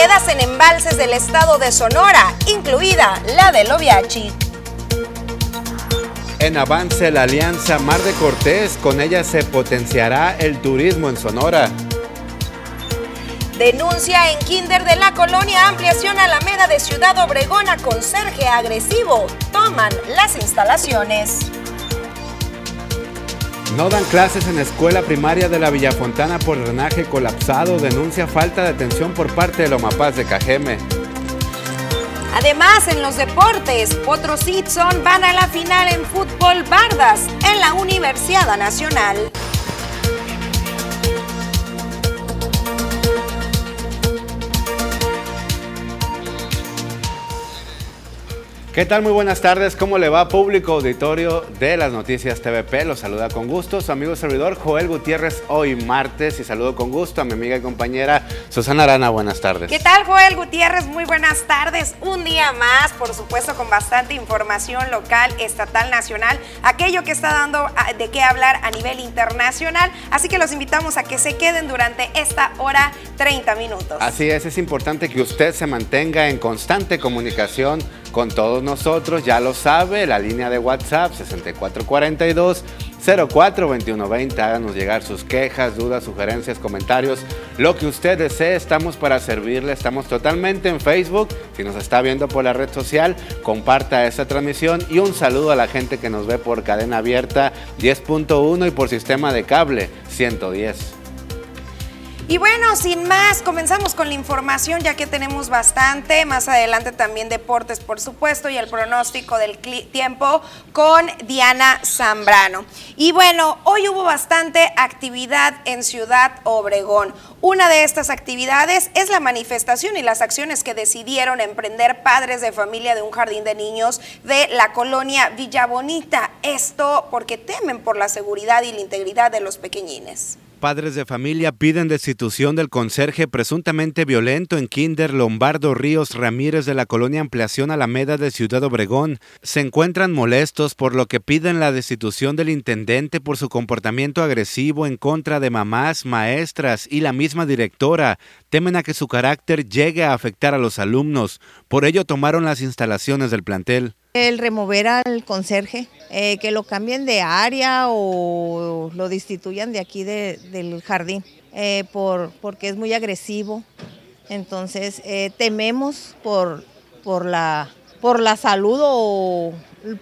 veredas en embalses del estado de Sonora, incluida la de Loviachi. En avance la alianza Mar de Cortés, con ella se potenciará el turismo en Sonora. Denuncia en Kinder de la colonia Ampliación Alameda de Ciudad Obregón a conserje agresivo. Toman las instalaciones. No dan clases en escuela primaria de la Villafontana por drenaje colapsado. Denuncia falta de atención por parte de Lomapaz de Cajeme. Además, en los deportes, Potros Itson van a la final en fútbol Bardas en la Universidad Nacional. ¿Qué tal? Muy buenas tardes. ¿Cómo le va público auditorio de las noticias TVP? Los saluda con gusto su amigo servidor Joel Gutiérrez hoy martes y saludo con gusto a mi amiga y compañera Susana Arana. Buenas tardes. ¿Qué tal Joel Gutiérrez? Muy buenas tardes. Un día más, por supuesto, con bastante información local, estatal, nacional, aquello que está dando ah, de qué hablar a nivel internacional. Así que los invitamos a que se queden durante esta hora 30 minutos. Así es, es importante que usted se mantenga en constante comunicación con todos nosotros. Ya lo sabe, la línea de WhatsApp 6442 042120. Háganos llegar sus quejas, dudas, sugerencias, comentarios, lo que usted desee. Estamos para servirle. Estamos totalmente en Facebook. Si nos está viendo por la red social, comparta esta transmisión y un saludo a la gente que nos ve por cadena abierta 10.1 y por sistema de cable 110. Y bueno, sin más, comenzamos con la información ya que tenemos bastante. Más adelante también deportes, por supuesto, y el pronóstico del tiempo con Diana Zambrano. Y bueno, hoy hubo bastante actividad en Ciudad Obregón. Una de estas actividades es la manifestación y las acciones que decidieron emprender padres de familia de un jardín de niños de la colonia Villa Bonita. Esto porque temen por la seguridad y la integridad de los pequeñines. Padres de familia piden destitución del conserje presuntamente violento en Kinder Lombardo Ríos Ramírez de la colonia Ampliación Alameda de Ciudad Obregón. Se encuentran molestos por lo que piden la destitución del intendente por su comportamiento agresivo en contra de mamás, maestras y la misma directora. Temen a que su carácter llegue a afectar a los alumnos. Por ello tomaron las instalaciones del plantel. El remover al conserje, eh, que lo cambien de área o lo destituyan de aquí del jardín, eh, por, porque es muy agresivo. Entonces eh, tememos por, por, la, por la salud o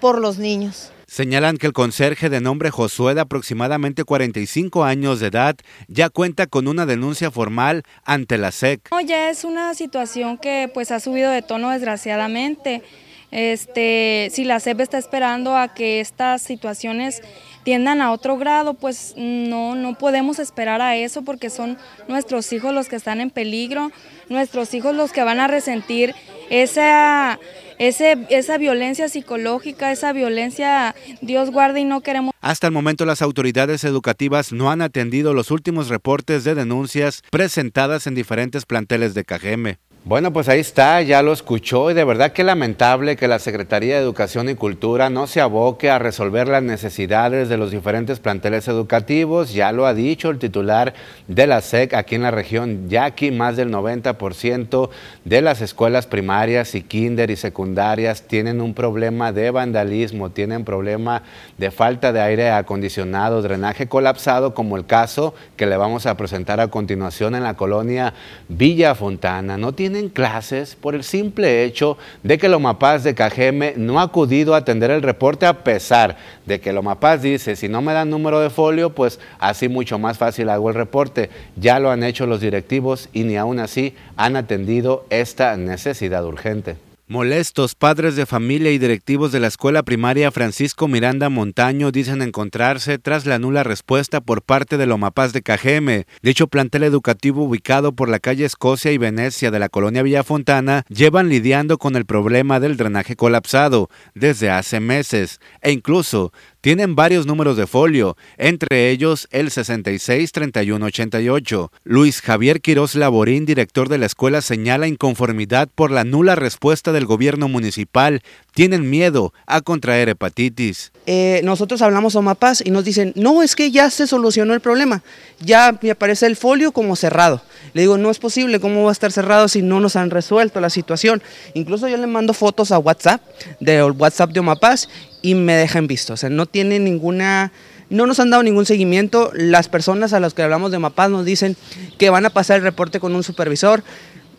por los niños. Señalan que el conserje de nombre Josué de aproximadamente 45 años de edad ya cuenta con una denuncia formal ante la SEC. No, ya es una situación que pues ha subido de tono desgraciadamente. Este, si la SEP está esperando a que estas situaciones tiendan a otro grado, pues no, no podemos esperar a eso porque son nuestros hijos los que están en peligro, nuestros hijos los que van a resentir esa, esa violencia psicológica, esa violencia, Dios guarde y no queremos. Hasta el momento las autoridades educativas no han atendido los últimos reportes de denuncias presentadas en diferentes planteles de Cajeme. Bueno, pues ahí está, ya lo escuchó y de verdad que lamentable que la Secretaría de Educación y Cultura no se aboque a resolver las necesidades de los diferentes planteles educativos. Ya lo ha dicho el titular de la SEC aquí en la región, ya aquí más del 90% de las escuelas primarias y kinder y secundarias tienen un problema de vandalismo, tienen problema de falta de aire acondicionado, drenaje colapsado, como el caso que le vamos a presentar a continuación en la colonia Villa Fontana. No tiene clases por el simple hecho de que Lomapaz de Cajeme no ha acudido a atender el reporte a pesar de que Lomapaz dice, si no me dan número de folio, pues así mucho más fácil hago el reporte. Ya lo han hecho los directivos y ni aún así han atendido esta necesidad urgente. Molestos, padres de familia y directivos de la escuela primaria Francisco Miranda Montaño dicen encontrarse tras la nula respuesta por parte de Lomapaz de Cajeme. Dicho plantel educativo ubicado por la calle Escocia y Venecia de la colonia Villafontana llevan lidiando con el problema del drenaje colapsado desde hace meses e incluso tienen varios números de folio, entre ellos el 663188. Luis Javier Quiroz Laborín, director de la escuela, señala inconformidad por la nula respuesta del gobierno municipal tienen miedo a contraer hepatitis. Eh, nosotros hablamos a MAPAS y nos dicen, no, es que ya se solucionó el problema, ya me aparece el folio como cerrado. Le digo, no es posible, ¿cómo va a estar cerrado si no nos han resuelto la situación? Incluso yo le mando fotos a WhatsApp, del WhatsApp de OMAPAS, y me dejan visto. O sea, no tiene ninguna, no nos han dado ningún seguimiento. Las personas a las que hablamos de MAPAS nos dicen que van a pasar el reporte con un supervisor.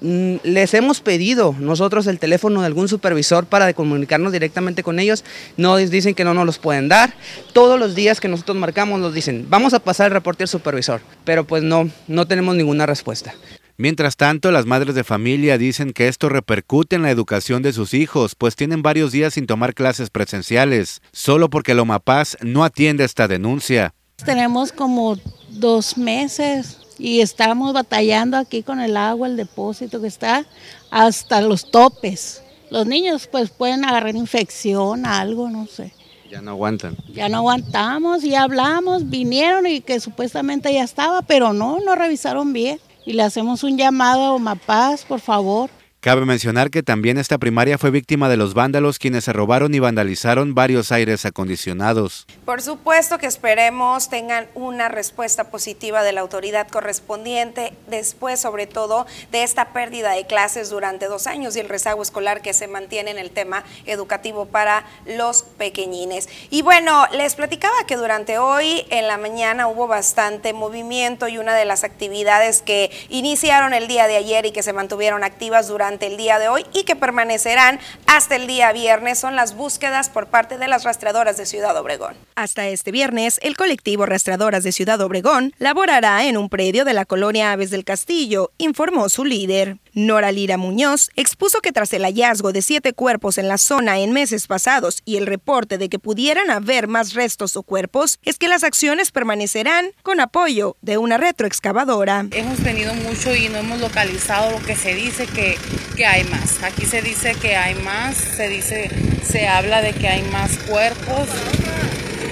Mm, les hemos pedido nosotros el teléfono de algún supervisor para comunicarnos directamente con ellos, nos dicen que no nos los pueden dar. Todos los días que nosotros marcamos nos dicen, vamos a pasar el reporte al supervisor, pero pues no, no tenemos ninguna respuesta. Mientras tanto, las madres de familia dicen que esto repercute en la educación de sus hijos, pues tienen varios días sin tomar clases presenciales, solo porque el OMAPAS no atiende esta denuncia. Tenemos como dos meses y estamos batallando aquí con el agua, el depósito que está hasta los topes. Los niños pues pueden agarrar infección, algo, no sé. Ya no aguantan. Ya no aguantamos y hablamos, vinieron y que supuestamente ya estaba, pero no, no revisaron bien y le hacemos un llamado a Omapaz, por favor, Cabe mencionar que también esta primaria fue víctima de los vándalos quienes se robaron y vandalizaron varios aires acondicionados. Por supuesto que esperemos tengan una respuesta positiva de la autoridad correspondiente después sobre todo de esta pérdida de clases durante dos años y el rezago escolar que se mantiene en el tema educativo para los pequeñines. Y bueno, les platicaba que durante hoy en la mañana hubo bastante movimiento y una de las actividades que iniciaron el día de ayer y que se mantuvieron activas durante el día de hoy y que permanecerán hasta el día viernes son las búsquedas por parte de las rastreadoras de Ciudad Obregón. Hasta este viernes, el colectivo Rastreadoras de Ciudad Obregón laborará en un predio de la colonia Aves del Castillo, informó su líder. Nora Lira Muñoz expuso que tras el hallazgo de siete cuerpos en la zona en meses pasados y el reporte de que pudieran haber más restos o cuerpos, es que las acciones permanecerán con apoyo de una retroexcavadora. Hemos tenido mucho y no hemos localizado lo que se dice que, que hay más. Aquí se dice que hay más, se dice, se habla de que hay más cuerpos,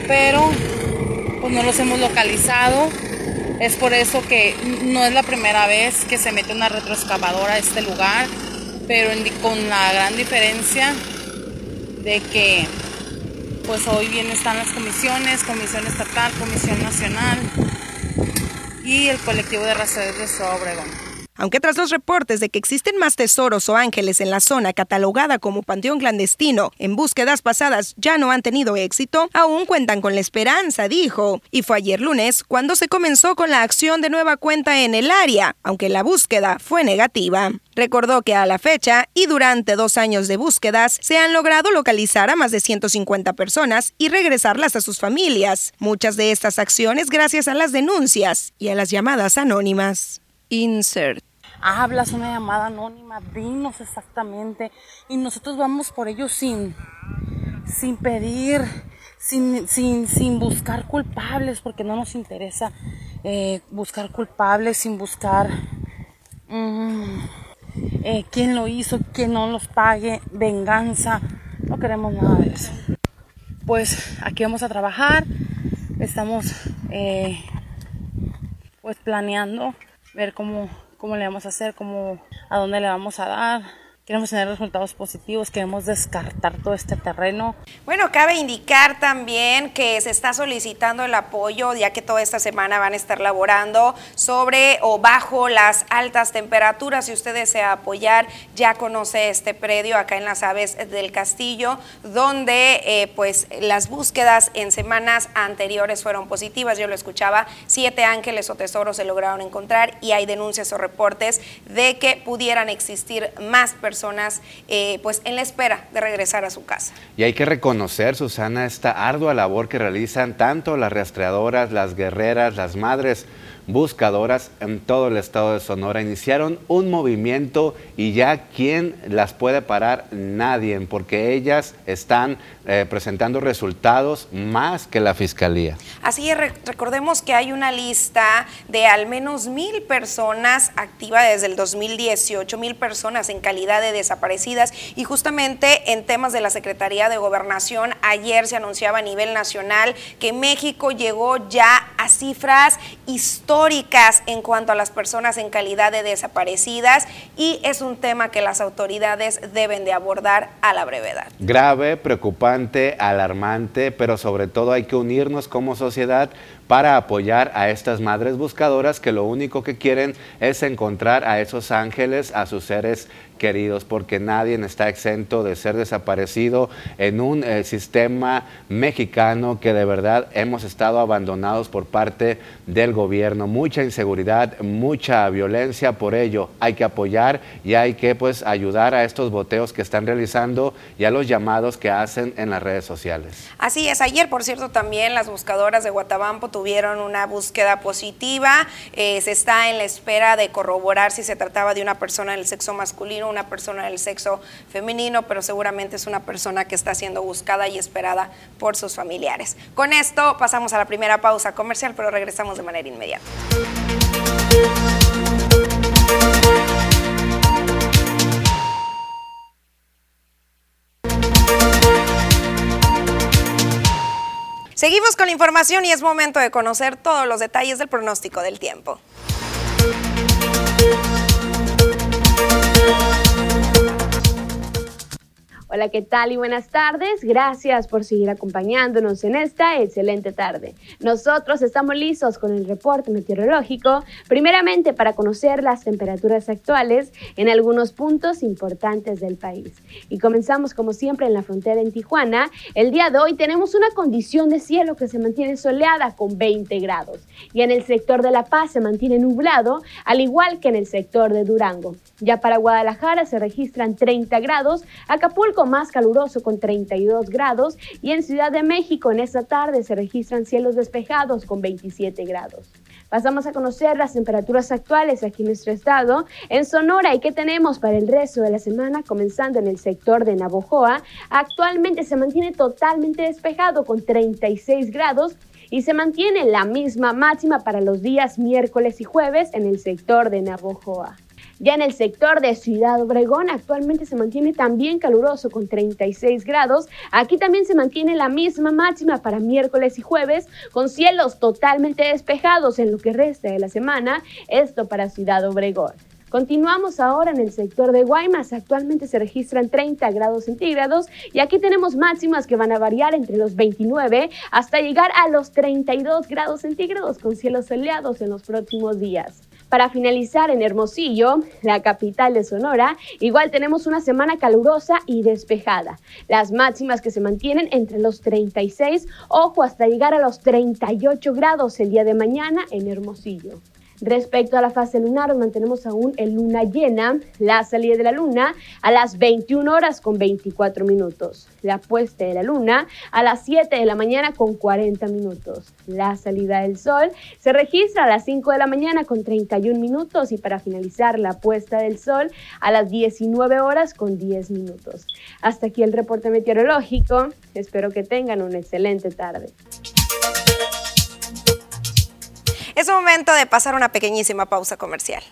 pero pues no los hemos localizado es por eso que no es la primera vez que se mete una retroexcavadora a este lugar, pero con la gran diferencia de que pues hoy bien están las comisiones, comisión estatal, comisión nacional y el colectivo de rastreadores de Obregón. Aunque tras los reportes de que existen más tesoros o ángeles en la zona catalogada como panteón clandestino, en búsquedas pasadas ya no han tenido éxito, aún cuentan con la esperanza, dijo. Y fue ayer lunes cuando se comenzó con la acción de nueva cuenta en el área, aunque la búsqueda fue negativa. Recordó que a la fecha y durante dos años de búsquedas se han logrado localizar a más de 150 personas y regresarlas a sus familias. Muchas de estas acciones gracias a las denuncias y a las llamadas anónimas. Insert hablas una llamada anónima, dinos exactamente. Y nosotros vamos por ello sin, sin pedir, sin, sin, sin buscar culpables, porque no nos interesa eh, buscar culpables, sin buscar mm, eh, quién lo hizo, quién no los pague, venganza. No queremos nada de eso. Pues aquí vamos a trabajar. Estamos eh, pues planeando ver cómo cómo le vamos a hacer, cómo, a dónde le vamos a dar. Queremos tener resultados positivos, queremos descartar todo este terreno. Bueno, cabe indicar también que se está solicitando el apoyo, ya que toda esta semana van a estar laborando sobre o bajo las altas temperaturas. Si usted desea apoyar, ya conoce este predio acá en las aves del castillo, donde eh, pues las búsquedas en semanas anteriores fueron positivas. Yo lo escuchaba, siete ángeles o tesoros se lograron encontrar y hay denuncias o reportes de que pudieran existir más personas personas eh, pues en la espera de regresar a su casa. Y hay que reconocer, Susana, esta ardua labor que realizan tanto las rastreadoras, las guerreras, las madres buscadoras en todo el estado de Sonora iniciaron un movimiento y ya quién las puede parar nadie, porque ellas están eh, presentando resultados más que la fiscalía. Así es, recordemos que hay una lista de al menos mil personas activas desde el 2018, mil personas en calidad de de Desaparecidas y justamente en temas de la Secretaría de Gobernación, ayer se anunciaba a nivel nacional que México llegó ya a cifras históricas en cuanto a las personas en calidad de desaparecidas y es un tema que las autoridades deben de abordar a la brevedad. Grave, preocupante, alarmante, pero sobre todo hay que unirnos como sociedad para apoyar a estas madres buscadoras que lo único que quieren es encontrar a esos ángeles, a sus seres queridos, porque nadie está exento de ser desaparecido en un eh, sistema mexicano que de verdad hemos estado abandonados por parte del gobierno. Mucha inseguridad, mucha violencia, por ello hay que apoyar y hay que pues ayudar a estos boteos que están realizando y a los llamados que hacen en las redes sociales. Así es, ayer por cierto también las buscadoras de Guatabampo tuvieron una búsqueda positiva, eh, se está en la espera de corroborar si se trataba de una persona del sexo masculino una persona del sexo femenino, pero seguramente es una persona que está siendo buscada y esperada por sus familiares. Con esto pasamos a la primera pausa comercial, pero regresamos de manera inmediata. Seguimos con la información y es momento de conocer todos los detalles del pronóstico del tiempo. Hola, ¿qué tal y buenas tardes? Gracias por seguir acompañándonos en esta excelente tarde. Nosotros estamos listos con el reporte meteorológico, primeramente para conocer las temperaturas actuales en algunos puntos importantes del país. Y comenzamos como siempre en la frontera en Tijuana. El día de hoy tenemos una condición de cielo que se mantiene soleada con 20 grados y en el sector de La Paz se mantiene nublado, al igual que en el sector de Durango. Ya para Guadalajara se registran 30 grados, Acapulco más caluroso con 32 grados y en Ciudad de México en esta tarde se registran cielos despejados con 27 grados. Pasamos a conocer las temperaturas actuales aquí en nuestro estado. En Sonora, ¿y qué tenemos para el resto de la semana? Comenzando en el sector de Navojoa, actualmente se mantiene totalmente despejado con 36 grados y se mantiene la misma máxima para los días miércoles y jueves en el sector de Navojoa. Ya en el sector de Ciudad Obregón actualmente se mantiene también caluroso con 36 grados. Aquí también se mantiene la misma máxima para miércoles y jueves con cielos totalmente despejados en lo que resta de la semana. Esto para Ciudad Obregón. Continuamos ahora en el sector de Guaymas. Actualmente se registran 30 grados centígrados y aquí tenemos máximas que van a variar entre los 29 hasta llegar a los 32 grados centígrados con cielos soleados en los próximos días. Para finalizar en Hermosillo, la capital de Sonora, igual tenemos una semana calurosa y despejada. Las máximas que se mantienen entre los 36, ojo, hasta llegar a los 38 grados el día de mañana en Hermosillo. Respecto a la fase lunar, mantenemos aún en luna llena, la salida de la luna a las 21 horas con 24 minutos, la puesta de la luna a las 7 de la mañana con 40 minutos, la salida del sol se registra a las 5 de la mañana con 31 minutos y para finalizar la puesta del sol a las 19 horas con 10 minutos. Hasta aquí el reporte meteorológico, espero que tengan una excelente tarde. Momento de pasar una pequeñísima pausa comercial.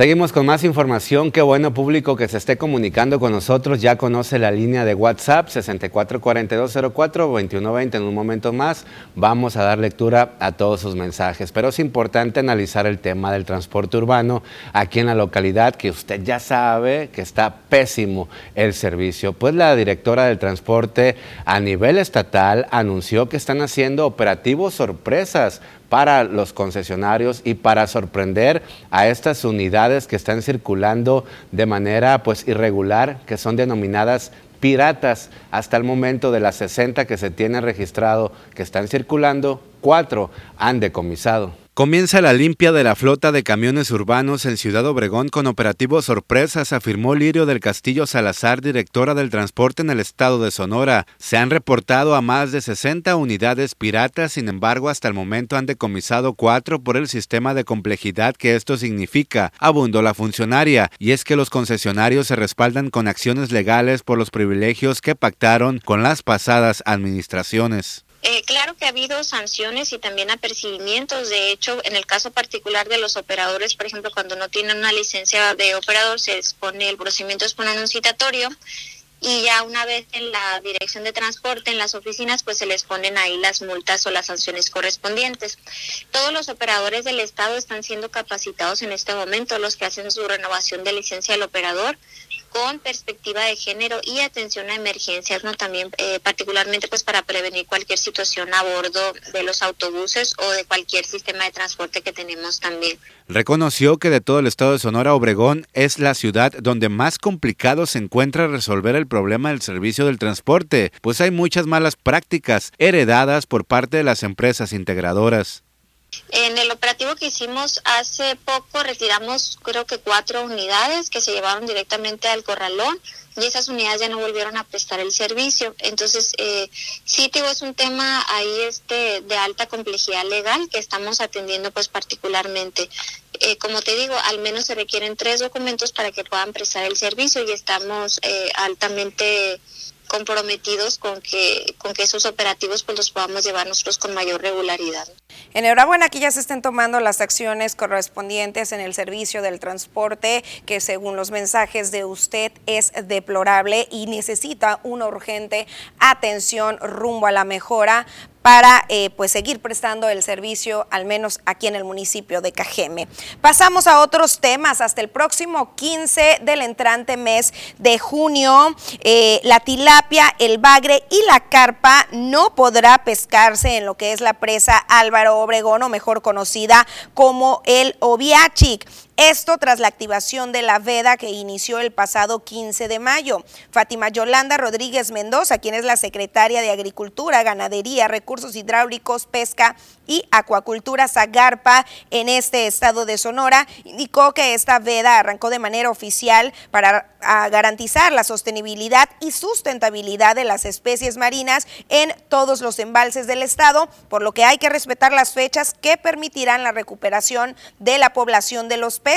Seguimos con más información. Qué bueno público que se esté comunicando con nosotros. Ya conoce la línea de WhatsApp 644204-2120. En un momento más vamos a dar lectura a todos sus mensajes. Pero es importante analizar el tema del transporte urbano aquí en la localidad, que usted ya sabe que está pésimo el servicio. Pues la directora del transporte a nivel estatal anunció que están haciendo operativos sorpresas para los concesionarios y para sorprender a estas unidades que están circulando de manera pues irregular, que son denominadas piratas. Hasta el momento de las 60 que se tienen registrado que están circulando, cuatro han decomisado. Comienza la limpia de la flota de camiones urbanos en Ciudad Obregón con operativos sorpresas, afirmó Lirio del Castillo Salazar, directora del transporte en el estado de Sonora. Se han reportado a más de 60 unidades piratas, sin embargo, hasta el momento han decomisado cuatro por el sistema de complejidad que esto significa, abundó la funcionaria, y es que los concesionarios se respaldan con acciones legales por los privilegios que pactaron con las pasadas administraciones. Eh, claro que ha habido sanciones y también apercibimientos. De hecho, en el caso particular de los operadores, por ejemplo, cuando no tienen una licencia de operador, se expone el procedimiento es un citatorio y ya una vez en la dirección de transporte, en las oficinas, pues se les ponen ahí las multas o las sanciones correspondientes. Todos los operadores del Estado están siendo capacitados en este momento, los que hacen su renovación de licencia del operador con perspectiva de género y atención a emergencias, no también eh, particularmente pues para prevenir cualquier situación a bordo de los autobuses o de cualquier sistema de transporte que tenemos también. Reconoció que de todo el estado de Sonora, Obregón es la ciudad donde más complicado se encuentra resolver el problema del servicio del transporte, pues hay muchas malas prácticas heredadas por parte de las empresas integradoras. En el operativo que hicimos hace poco retiramos creo que cuatro unidades que se llevaron directamente al corralón y esas unidades ya no volvieron a prestar el servicio. Entonces, eh, sí, digo, es un tema ahí este de alta complejidad legal que estamos atendiendo pues particularmente. Eh, como te digo, al menos se requieren tres documentos para que puedan prestar el servicio y estamos eh, altamente comprometidos con que, con que esos operativos pues los podamos llevar nosotros con mayor regularidad. Enhorabuena que ya se estén tomando las acciones correspondientes en el servicio del transporte, que según los mensajes de usted es deplorable y necesita una urgente atención rumbo a la mejora para eh, pues seguir prestando el servicio, al menos aquí en el municipio de Cajeme. Pasamos a otros temas. Hasta el próximo 15 del entrante mes de junio, eh, la tilapia, el bagre y la carpa no podrá pescarse en lo que es la presa Álvaro Obregón, o mejor conocida como el Oviachic. Esto tras la activación de la veda que inició el pasado 15 de mayo. Fátima Yolanda Rodríguez Mendoza, quien es la secretaria de Agricultura, Ganadería, Recursos Hidráulicos, Pesca y Acuacultura Zagarpa en este estado de Sonora, indicó que esta veda arrancó de manera oficial para garantizar la sostenibilidad y sustentabilidad de las especies marinas en todos los embalses del estado, por lo que hay que respetar las fechas que permitirán la recuperación de la población de los peces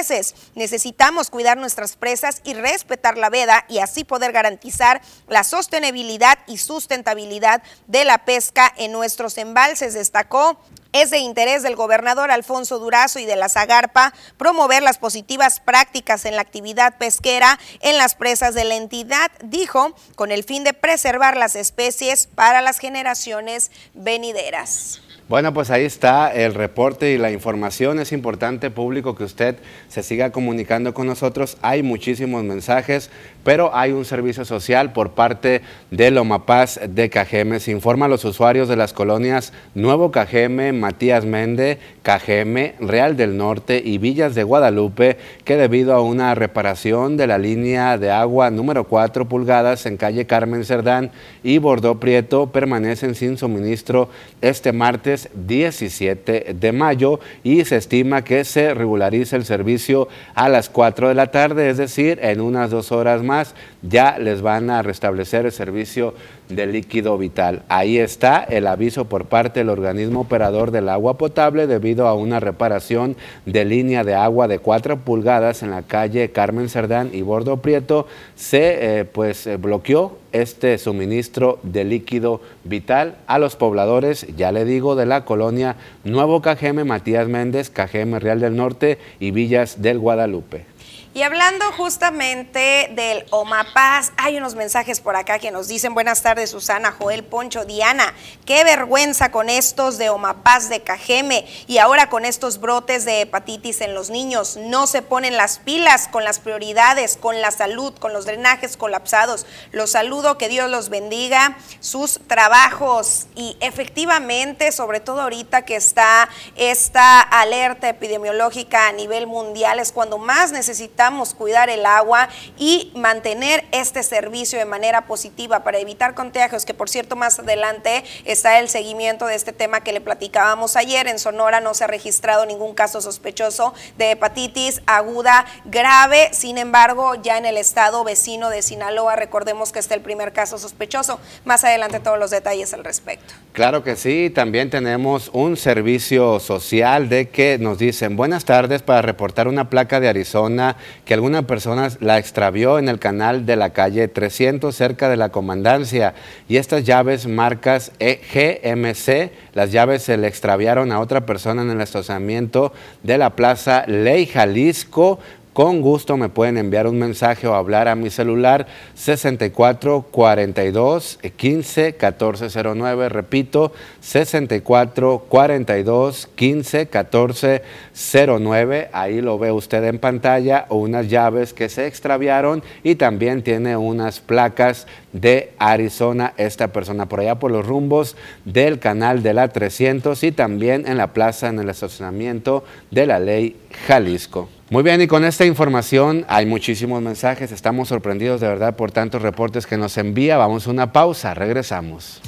Necesitamos cuidar nuestras presas y respetar la veda y así poder garantizar la sostenibilidad y sustentabilidad de la pesca en nuestros embalses, destacó. Es de interés del gobernador Alfonso Durazo y de la Zagarpa promover las positivas prácticas en la actividad pesquera en las presas de la entidad, dijo, con el fin de preservar las especies para las generaciones venideras. Bueno, pues ahí está el reporte y la información. Es importante, público, que usted se siga comunicando con nosotros. Hay muchísimos mensajes, pero hay un servicio social por parte de Lomapaz de Cajeme. Se informa a los usuarios de las colonias Nuevo Cajeme, Matías Mende, Cajeme, Real del Norte y Villas de Guadalupe que debido a una reparación de la línea de agua número 4 pulgadas en calle Carmen Cerdán y Bordó Prieto permanecen sin suministro este martes 17 de mayo y se estima que se regularice el servicio a las 4 de la tarde, es decir, en unas dos horas más ya les van a restablecer el servicio de líquido vital. Ahí está el aviso por parte del organismo operador del agua potable debido a una reparación de línea de agua de 4 pulgadas en la calle Carmen Cerdán y Bordo Prieto. Se eh, pues eh, bloqueó este suministro de líquido vital a los pobladores, ya le digo, de la colonia Nuevo Cajeme, Matías Méndez, Cajeme Real del Norte y Villas del Guadalupe. Y hablando justamente del Omapaz, hay unos mensajes por acá que nos dicen, buenas tardes Susana, Joel, Poncho, Diana, qué vergüenza con estos de Omapaz de Cajeme y ahora con estos brotes de hepatitis en los niños. No se ponen las pilas con las prioridades, con la salud, con los drenajes colapsados. Los saludo, que Dios los bendiga, sus trabajos y efectivamente, sobre todo ahorita que está esta alerta epidemiológica a nivel mundial, es cuando más necesitamos cuidar el agua y mantener este servicio de manera positiva para evitar contagios, que por cierto más adelante está el seguimiento de este tema que le platicábamos ayer. En Sonora no se ha registrado ningún caso sospechoso de hepatitis aguda grave, sin embargo ya en el estado vecino de Sinaloa recordemos que está el primer caso sospechoso. Más adelante todos los detalles al respecto. Claro que sí, también tenemos un servicio social de que nos dicen buenas tardes para reportar una placa de Arizona que alguna persona la extravió en el canal de la calle 300 cerca de la comandancia. Y estas llaves marcas EGMC, las llaves se le extraviaron a otra persona en el estacionamiento de la plaza Ley Jalisco con gusto me pueden enviar un mensaje o hablar a mi celular 64 42 15 14 09. Repito, 64 42 15 14 09. Ahí lo ve usted en pantalla o unas llaves que se extraviaron y también tiene unas placas de Arizona esta persona por allá por los rumbos del canal de la 300 y también en la plaza en el estacionamiento de la ley Jalisco. Muy bien, y con esta información hay muchísimos mensajes. Estamos sorprendidos de verdad por tantos reportes que nos envía. Vamos a una pausa, regresamos.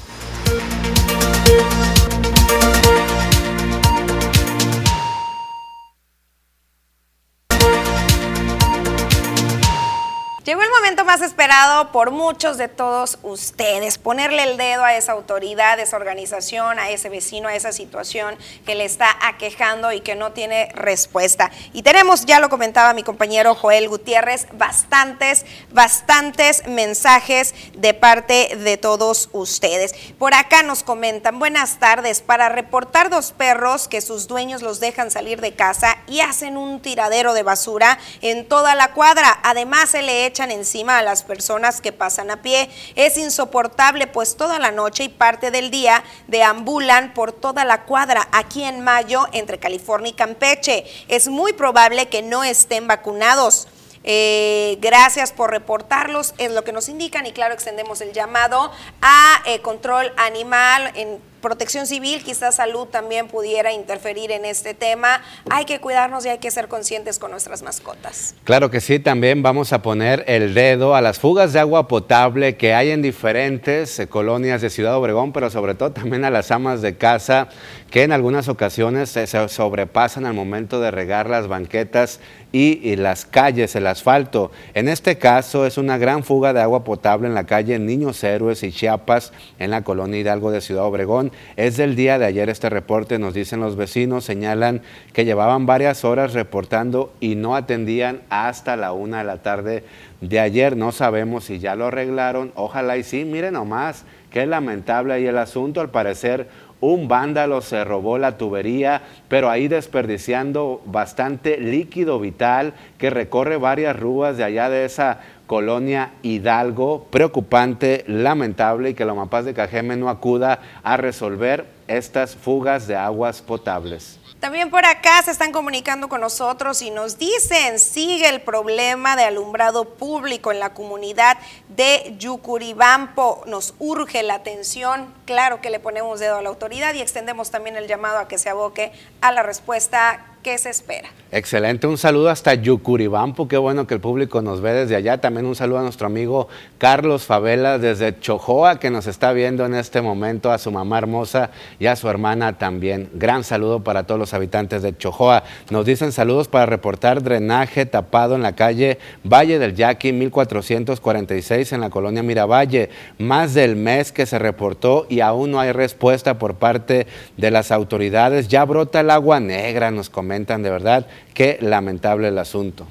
Más esperado por muchos de todos ustedes, ponerle el dedo a esa autoridad, a esa organización, a ese vecino, a esa situación que le está aquejando y que no tiene respuesta. Y tenemos, ya lo comentaba mi compañero Joel Gutiérrez, bastantes, bastantes mensajes de parte de todos ustedes. Por acá nos comentan, buenas tardes, para reportar dos perros que sus dueños los dejan salir de casa y hacen un tiradero de basura en toda la cuadra. Además se le echan encima a las personas que pasan a pie. Es insoportable, pues toda la noche y parte del día deambulan por toda la cuadra aquí en Mayo entre California y Campeche. Es muy probable que no estén vacunados. Eh, gracias por reportarlos, es lo que nos indican y claro, extendemos el llamado a eh, control animal en protección civil, quizás salud también pudiera interferir en este tema. Hay que cuidarnos y hay que ser conscientes con nuestras mascotas. Claro que sí, también vamos a poner el dedo a las fugas de agua potable que hay en diferentes eh, colonias de Ciudad Obregón, pero sobre todo también a las amas de casa que en algunas ocasiones se sobrepasan al momento de regar las banquetas y, las calles, el asfalto. En este caso es una gran fuga de agua potable en la calle Niños Héroes y Chiapas, en la colonia Hidalgo de Ciudad Obregón. Es del día de ayer este reporte, nos dicen los vecinos, señalan que llevaban varias horas reportando y no atendían hasta la una de la tarde de ayer. No sabemos si ya lo arreglaron, ojalá y sí, miren nomás, qué lamentable ahí el asunto, al parecer un vándalo se robó la tubería, pero ahí desperdiciando bastante líquido vital que recorre varias ruas de allá de esa colonia Hidalgo. Preocupante, lamentable y que la Mapaz de Cajeme no acuda a resolver estas fugas de aguas potables. También por acá se están comunicando con nosotros y nos dicen, sigue el problema de alumbrado público en la comunidad de Yucuribampo. Nos urge la atención. Claro que le ponemos dedo a la autoridad y extendemos también el llamado a que se aboque a la respuesta ¿Qué se espera? Excelente, un saludo hasta Yucuribampo, qué bueno que el público nos ve desde allá. También un saludo a nuestro amigo Carlos Favela desde Chojoa, que nos está viendo en este momento, a su mamá hermosa y a su hermana también. Gran saludo para todos los habitantes de Chojoa. Nos dicen saludos para reportar drenaje tapado en la calle Valle del Yaqui 1446 en la colonia Miravalle. Más del mes que se reportó y aún no hay respuesta por parte de las autoridades. Ya brota el agua negra, nos comenta de verdad qué lamentable el asunto.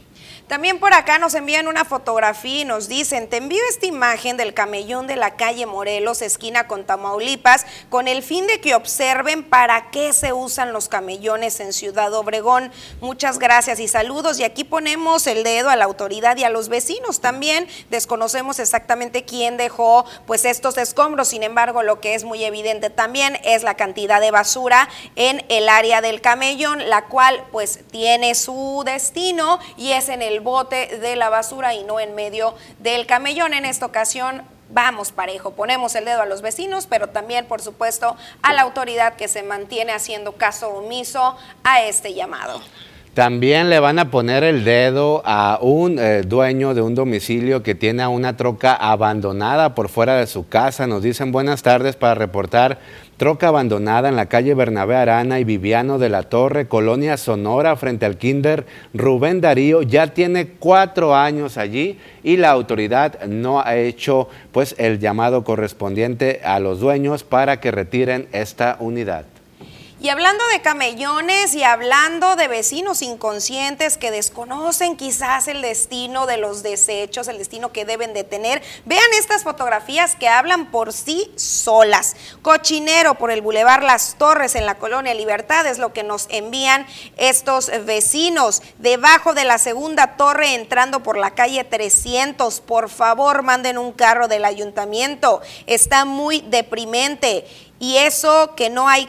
También por acá nos envían una fotografía y nos dicen, te envío esta imagen del camellón de la calle Morelos, esquina con Tamaulipas, con el fin de que observen para qué se usan los camellones en Ciudad Obregón. Muchas gracias y saludos. Y aquí ponemos el dedo a la autoridad y a los vecinos también. Desconocemos exactamente quién dejó pues estos escombros. Sin embargo, lo que es muy evidente también es la cantidad de basura en el área del camellón, la cual pues tiene su destino y es en el el bote de la basura y no en medio del camellón. En esta ocasión vamos parejo, ponemos el dedo a los vecinos, pero también, por supuesto, a la autoridad que se mantiene haciendo caso omiso a este llamado. También le van a poner el dedo a un eh, dueño de un domicilio que tiene una troca abandonada por fuera de su casa. Nos dicen buenas tardes para reportar troca abandonada en la calle Bernabé Arana y Viviano de la Torre, Colonia Sonora, frente al Kinder Rubén Darío. Ya tiene cuatro años allí y la autoridad no ha hecho pues el llamado correspondiente a los dueños para que retiren esta unidad. Y hablando de camellones y hablando de vecinos inconscientes que desconocen quizás el destino de los desechos, el destino que deben de tener, vean estas fotografías que hablan por sí solas. Cochinero por el Boulevard Las Torres en la colonia Libertad es lo que nos envían estos vecinos. Debajo de la segunda torre entrando por la calle 300, por favor manden un carro del ayuntamiento. Está muy deprimente y eso que no hay,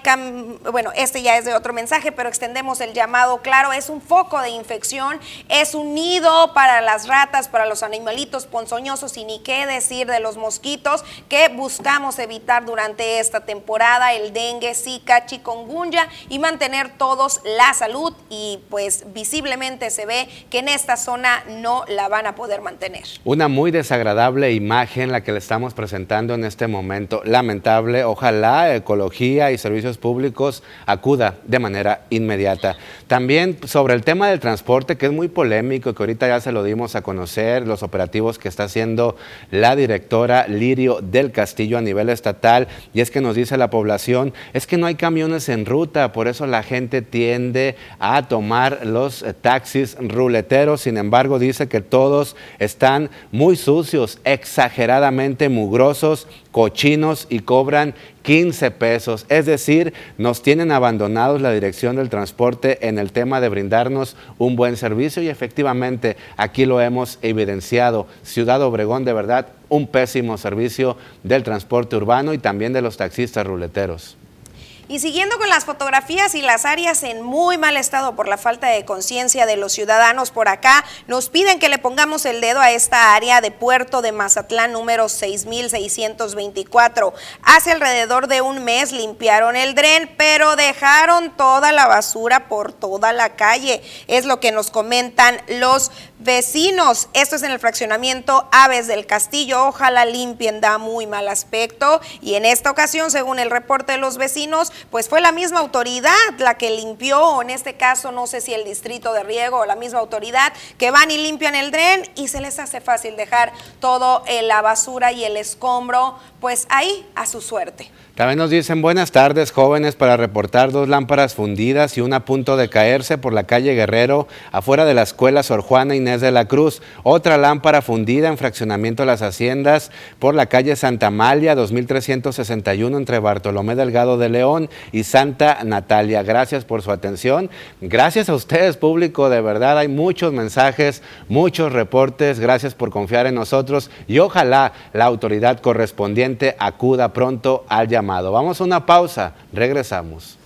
bueno, este ya es de otro mensaje, pero extendemos el llamado, claro, es un foco de infección, es un nido para las ratas, para los animalitos ponzoñosos y ni qué decir de los mosquitos que buscamos evitar durante esta temporada, el dengue, zika, chikungunya y mantener todos la salud y pues visiblemente se ve que en esta zona no la van a poder mantener. Una muy desagradable imagen la que le estamos presentando en este momento, lamentable, ojalá Ecología y Servicios Públicos acuda de manera inmediata. También sobre el tema del transporte, que es muy polémico, que ahorita ya se lo dimos a conocer, los operativos que está haciendo la directora Lirio del Castillo a nivel estatal, y es que nos dice la población, es que no hay camiones en ruta, por eso la gente tiende a tomar los taxis ruleteros, sin embargo dice que todos están muy sucios, exageradamente mugrosos, cochinos y cobran 15 pesos. Es decir, nos tienen abandonados la dirección del transporte en el tema de brindarnos un buen servicio y efectivamente aquí lo hemos evidenciado. Ciudad Obregón, de verdad, un pésimo servicio del transporte urbano y también de los taxistas ruleteros. Y siguiendo con las fotografías y las áreas en muy mal estado por la falta de conciencia de los ciudadanos por acá, nos piden que le pongamos el dedo a esta área de Puerto de Mazatlán número 6624. Hace alrededor de un mes limpiaron el dren, pero dejaron toda la basura por toda la calle. Es lo que nos comentan los vecinos. Esto es en el fraccionamiento Aves del Castillo. Ojalá limpien, da muy mal aspecto. Y en esta ocasión, según el reporte de los vecinos, pues fue la misma autoridad la que limpió, o en este caso no sé si el distrito de riego o la misma autoridad, que van y limpian el dren y se les hace fácil dejar todo la basura y el escombro, pues ahí a su suerte. También nos dicen buenas tardes jóvenes para reportar dos lámparas fundidas y una a punto de caerse por la calle Guerrero afuera de la escuela Sor Juana Inés de la Cruz. Otra lámpara fundida en fraccionamiento las haciendas por la calle Santa Amalia 2361 entre Bartolomé Delgado de León y Santa Natalia. Gracias por su atención. Gracias a ustedes público, de verdad hay muchos mensajes, muchos reportes. Gracias por confiar en nosotros y ojalá la autoridad correspondiente acuda pronto al llamado Vamos a una pausa, regresamos.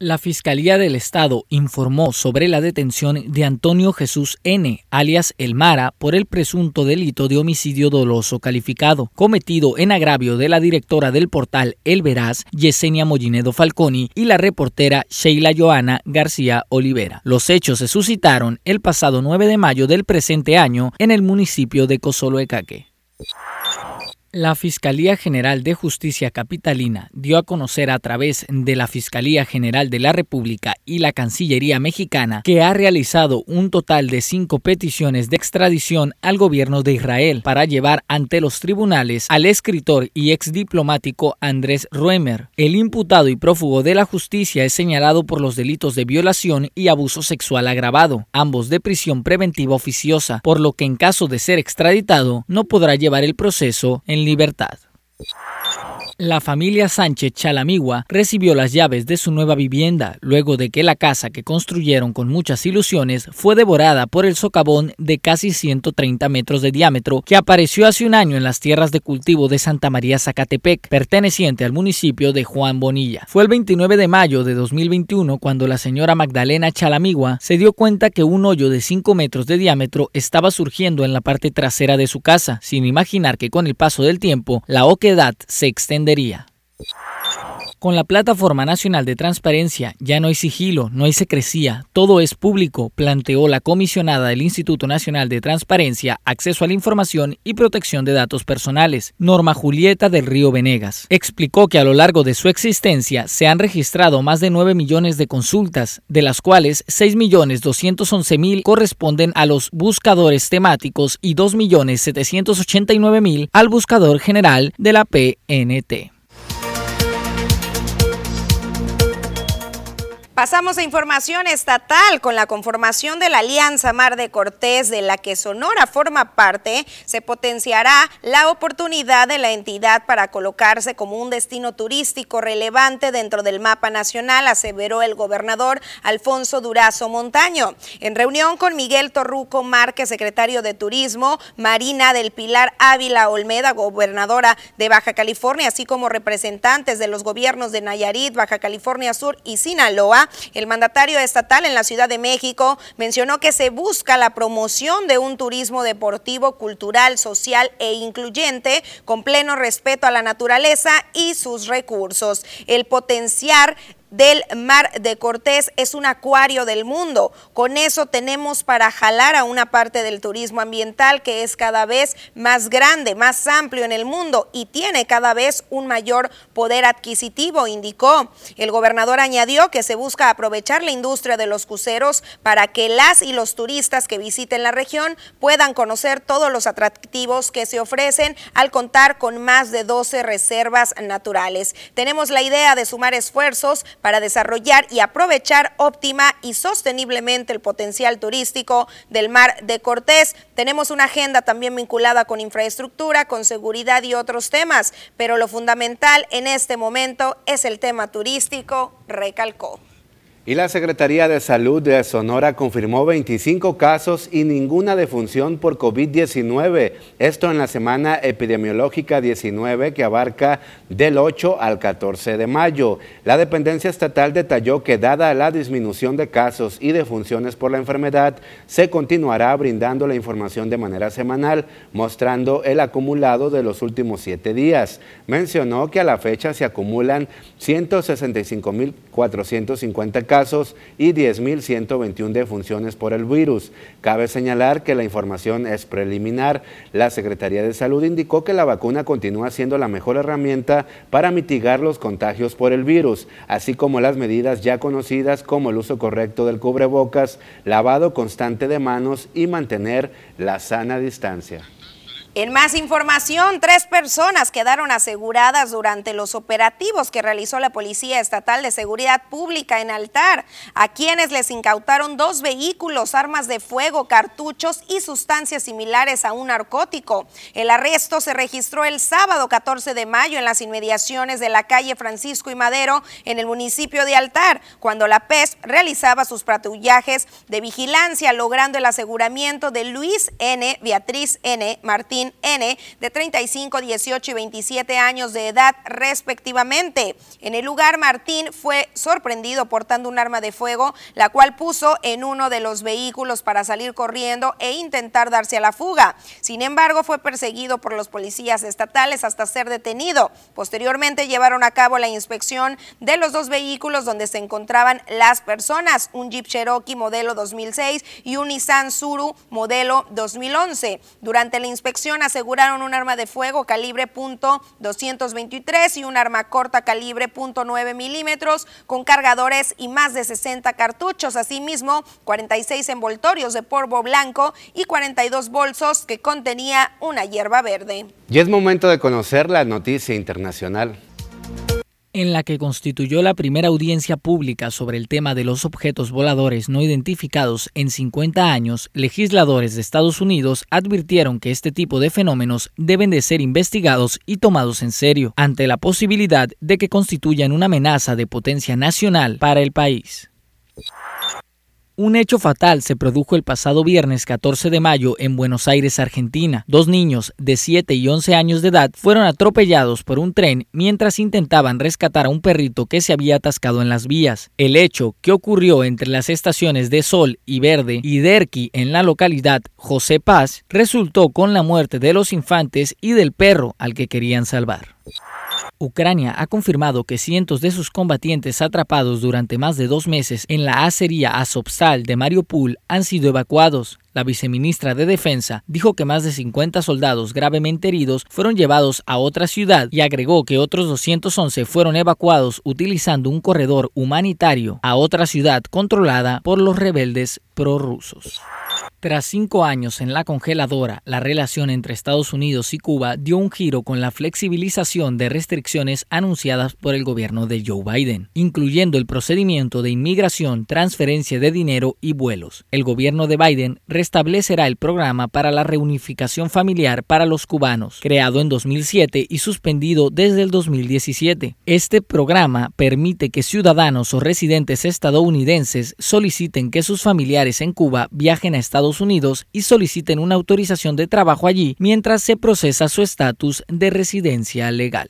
La Fiscalía del Estado informó sobre la detención de Antonio Jesús N., alias El Mara, por el presunto delito de homicidio doloso calificado, cometido en agravio de la directora del portal El Veraz, Yesenia Mollinedo Falconi, y la reportera Sheila Joana García Olivera. Los hechos se suscitaron el pasado 9 de mayo del presente año en el municipio de Cosoloecaque. La Fiscalía General de Justicia Capitalina dio a conocer a través de la Fiscalía General de la República y la Cancillería Mexicana que ha realizado un total de cinco peticiones de extradición al gobierno de Israel para llevar ante los tribunales al escritor y ex diplomático Andrés Ruemer. El imputado y prófugo de la justicia es señalado por los delitos de violación y abuso sexual agravado, ambos de prisión preventiva oficiosa, por lo que en caso de ser extraditado no podrá llevar el proceso en libertad. La familia Sánchez Chalamigua recibió las llaves de su nueva vivienda luego de que la casa que construyeron con muchas ilusiones fue devorada por el socavón de casi 130 metros de diámetro que apareció hace un año en las tierras de cultivo de Santa María Zacatepec, perteneciente al municipio de Juan Bonilla. Fue el 29 de mayo de 2021 cuando la señora Magdalena Chalamigua se dio cuenta que un hoyo de 5 metros de diámetro estaba surgiendo en la parte trasera de su casa, sin imaginar que con el paso del tiempo la oquedad se extendería. Con la Plataforma Nacional de Transparencia ya no hay sigilo, no hay secrecía, todo es público, planteó la comisionada del Instituto Nacional de Transparencia, Acceso a la Información y Protección de Datos Personales, Norma Julieta del Río Venegas. Explicó que a lo largo de su existencia se han registrado más de 9 millones de consultas, de las cuales 6 millones 211 mil corresponden a los buscadores temáticos y 2 millones 789 mil al buscador general de la PNT. Pasamos a información estatal con la conformación de la Alianza Mar de Cortés, de la que Sonora forma parte, se potenciará la oportunidad de la entidad para colocarse como un destino turístico relevante dentro del mapa nacional, aseveró el gobernador Alfonso Durazo Montaño. En reunión con Miguel Torruco Márquez, secretario de Turismo, Marina del Pilar Ávila Olmeda, gobernadora de Baja California, así como representantes de los gobiernos de Nayarit, Baja California Sur y Sinaloa, el mandatario estatal en la Ciudad de México mencionó que se busca la promoción de un turismo deportivo, cultural, social e incluyente con pleno respeto a la naturaleza y sus recursos. El potenciar del Mar de Cortés es un acuario del mundo. Con eso tenemos para jalar a una parte del turismo ambiental que es cada vez más grande, más amplio en el mundo y tiene cada vez un mayor poder adquisitivo, indicó. El gobernador añadió que se busca aprovechar la industria de los cruceros para que las y los turistas que visiten la región puedan conocer todos los atractivos que se ofrecen al contar con más de 12 reservas naturales. Tenemos la idea de sumar esfuerzos para desarrollar y aprovechar óptima y sosteniblemente el potencial turístico del Mar de Cortés. Tenemos una agenda también vinculada con infraestructura, con seguridad y otros temas, pero lo fundamental en este momento es el tema turístico, recalcó. Y la Secretaría de Salud de Sonora confirmó 25 casos y ninguna defunción por COVID-19. Esto en la semana epidemiológica 19 que abarca del 8 al 14 de mayo. La dependencia estatal detalló que dada la disminución de casos y defunciones por la enfermedad, se continuará brindando la información de manera semanal, mostrando el acumulado de los últimos siete días. Mencionó que a la fecha se acumulan 165.450 casos casos y 10.121 defunciones por el virus. Cabe señalar que la información es preliminar. La Secretaría de Salud indicó que la vacuna continúa siendo la mejor herramienta para mitigar los contagios por el virus, así como las medidas ya conocidas como el uso correcto del cubrebocas, lavado constante de manos y mantener la sana distancia. En más información, tres personas quedaron aseguradas durante los operativos que realizó la Policía Estatal de Seguridad Pública en Altar, a quienes les incautaron dos vehículos, armas de fuego, cartuchos y sustancias similares a un narcótico. El arresto se registró el sábado 14 de mayo en las inmediaciones de la calle Francisco y Madero en el municipio de Altar, cuando la PES realizaba sus patrullajes de vigilancia, logrando el aseguramiento de Luis N., Beatriz N., Martín N, de 35, 18 y 27 años de edad respectivamente. En el lugar, Martín fue sorprendido portando un arma de fuego, la cual puso en uno de los vehículos para salir corriendo e intentar darse a la fuga. Sin embargo, fue perseguido por los policías estatales hasta ser detenido. Posteriormente llevaron a cabo la inspección de los dos vehículos donde se encontraban las personas, un Jeep Cherokee modelo 2006 y un Nissan Suru modelo 2011. Durante la inspección aseguraron un arma de fuego calibre .223 y un arma corta calibre .9 milímetros con cargadores y más de 60 cartuchos. Asimismo, 46 envoltorios de polvo blanco y 42 bolsos que contenía una hierba verde. Y es momento de conocer la noticia internacional. En la que constituyó la primera audiencia pública sobre el tema de los objetos voladores no identificados en 50 años, legisladores de Estados Unidos advirtieron que este tipo de fenómenos deben de ser investigados y tomados en serio, ante la posibilidad de que constituyan una amenaza de potencia nacional para el país. Un hecho fatal se produjo el pasado viernes 14 de mayo en Buenos Aires, Argentina. Dos niños de 7 y 11 años de edad fueron atropellados por un tren mientras intentaban rescatar a un perrito que se había atascado en las vías. El hecho, que ocurrió entre las estaciones de Sol y Verde y Derqui en la localidad José Paz, resultó con la muerte de los infantes y del perro al que querían salvar. Ucrania ha confirmado que cientos de sus combatientes atrapados durante más de dos meses en la acería Azovstal de Mariupol han sido evacuados. La viceministra de Defensa dijo que más de 50 soldados gravemente heridos fueron llevados a otra ciudad y agregó que otros 211 fueron evacuados utilizando un corredor humanitario a otra ciudad controlada por los rebeldes prorrusos. Tras cinco años en la congeladora, la relación entre Estados Unidos y Cuba dio un giro con la flexibilización de restricciones anunciadas por el gobierno de Joe Biden, incluyendo el procedimiento de inmigración, transferencia de dinero y vuelos. El gobierno de Biden restablecerá el programa para la reunificación familiar para los cubanos, creado en 2007 y suspendido desde el 2017. Este programa permite que ciudadanos o residentes estadounidenses soliciten que sus familiares en Cuba viajen a Estados Unidos y soliciten una autorización de trabajo allí mientras se procesa su estatus de residencia legal.